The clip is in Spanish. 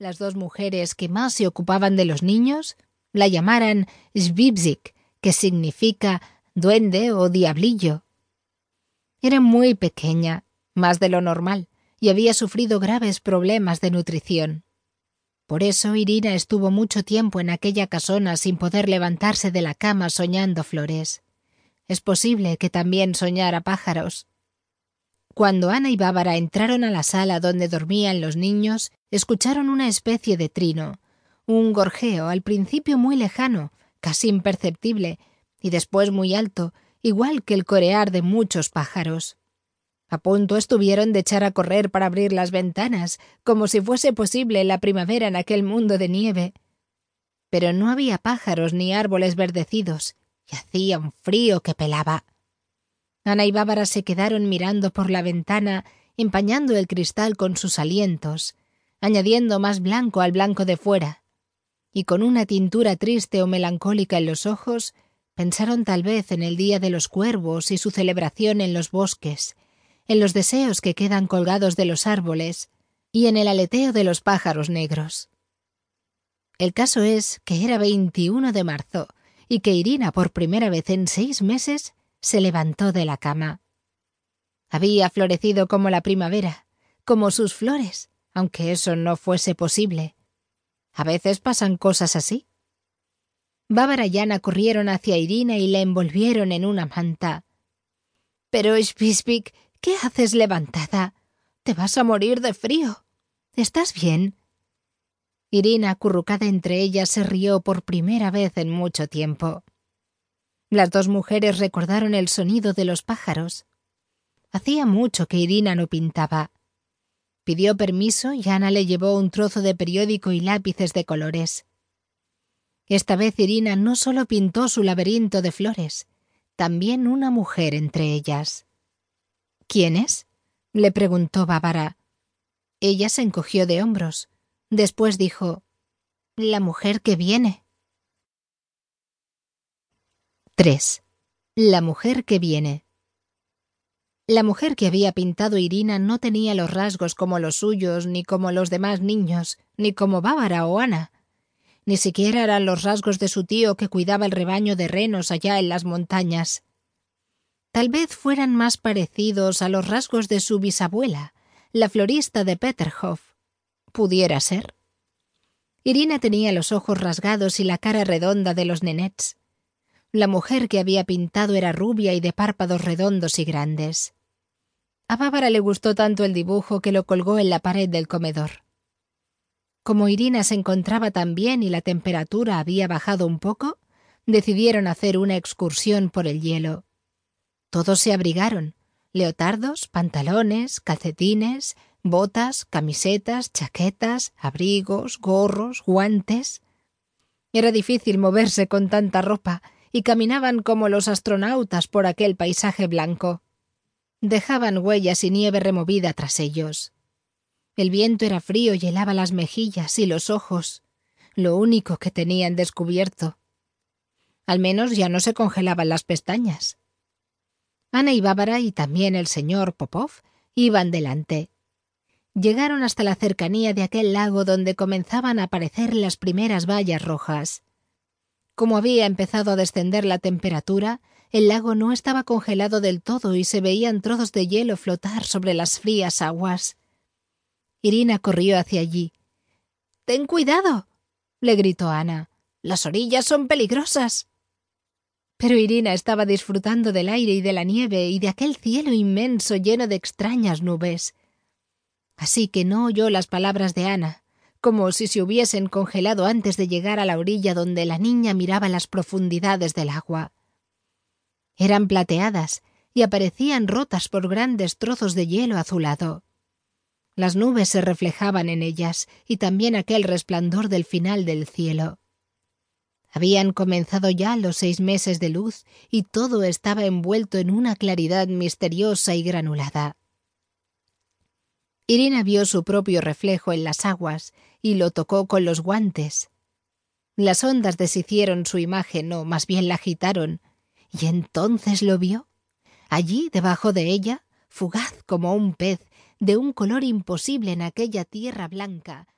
las dos mujeres que más se ocupaban de los niños la llamaran Svibzik, que significa duende o diablillo. Era muy pequeña, más de lo normal, y había sufrido graves problemas de nutrición. Por eso Irina estuvo mucho tiempo en aquella casona sin poder levantarse de la cama soñando flores. Es posible que también soñara pájaros. Cuando Ana y Bárbara entraron a la sala donde dormían los niños, escucharon una especie de trino, un gorjeo al principio muy lejano, casi imperceptible, y después muy alto, igual que el corear de muchos pájaros. A punto estuvieron de echar a correr para abrir las ventanas, como si fuese posible la primavera en aquel mundo de nieve. Pero no había pájaros ni árboles verdecidos, y hacía un frío que pelaba. Ana y Bárbara se quedaron mirando por la ventana, empañando el cristal con sus alientos, añadiendo más blanco al blanco de fuera, y con una tintura triste o melancólica en los ojos, pensaron tal vez en el Día de los Cuervos y su celebración en los bosques, en los deseos que quedan colgados de los árboles y en el aleteo de los pájaros negros. El caso es que era 21 de marzo y que Irina por primera vez en seis meses se levantó de la cama. Había florecido como la primavera, como sus flores, aunque eso no fuese posible. A veces pasan cosas así. Bárbara y Ana corrieron hacia Irina y la envolvieron en una manta. Pero, Spispik, ¿Qué haces levantada? Te vas a morir de frío. ¿Estás bien? Irina, acurrucada entre ellas, se rió por primera vez en mucho tiempo. Las dos mujeres recordaron el sonido de los pájaros. Hacía mucho que Irina no pintaba. Pidió permiso y Ana le llevó un trozo de periódico y lápices de colores. Esta vez Irina no solo pintó su laberinto de flores, también una mujer entre ellas. ¿Quién es? le preguntó Bárbara. Ella se encogió de hombros. Después dijo La mujer que viene. 3. La mujer que viene. La mujer que había pintado Irina no tenía los rasgos como los suyos, ni como los demás niños, ni como Bárbara o Ana. Ni siquiera eran los rasgos de su tío que cuidaba el rebaño de renos allá en las montañas. Tal vez fueran más parecidos a los rasgos de su bisabuela, la florista de Peterhof. Pudiera ser. Irina tenía los ojos rasgados y la cara redonda de los nenets. La mujer que había pintado era rubia y de párpados redondos y grandes. A Bárbara le gustó tanto el dibujo que lo colgó en la pared del comedor. Como Irina se encontraba tan bien y la temperatura había bajado un poco, decidieron hacer una excursión por el hielo. Todos se abrigaron. Leotardos, pantalones, calcetines, botas, camisetas, chaquetas, abrigos, gorros, guantes. Era difícil moverse con tanta ropa, y caminaban como los astronautas por aquel paisaje blanco. Dejaban huellas y nieve removida tras ellos. El viento era frío y helaba las mejillas y los ojos, lo único que tenían descubierto. Al menos ya no se congelaban las pestañas. Ana y Bárbara y también el señor Popov iban delante. Llegaron hasta la cercanía de aquel lago donde comenzaban a aparecer las primeras vallas rojas. Como había empezado a descender la temperatura, el lago no estaba congelado del todo y se veían trozos de hielo flotar sobre las frías aguas. Irina corrió hacia allí. Ten cuidado. le gritó Ana. Las orillas son peligrosas. Pero Irina estaba disfrutando del aire y de la nieve y de aquel cielo inmenso lleno de extrañas nubes. Así que no oyó las palabras de Ana, como si se hubiesen congelado antes de llegar a la orilla donde la niña miraba las profundidades del agua. Eran plateadas y aparecían rotas por grandes trozos de hielo azulado. Las nubes se reflejaban en ellas y también aquel resplandor del final del cielo. Habían comenzado ya los seis meses de luz y todo estaba envuelto en una claridad misteriosa y granulada. Irina vio su propio reflejo en las aguas y lo tocó con los guantes. Las ondas deshicieron su imagen, o más bien la agitaron, y entonces lo vio. Allí, debajo de ella, fugaz como un pez, de un color imposible en aquella tierra blanca,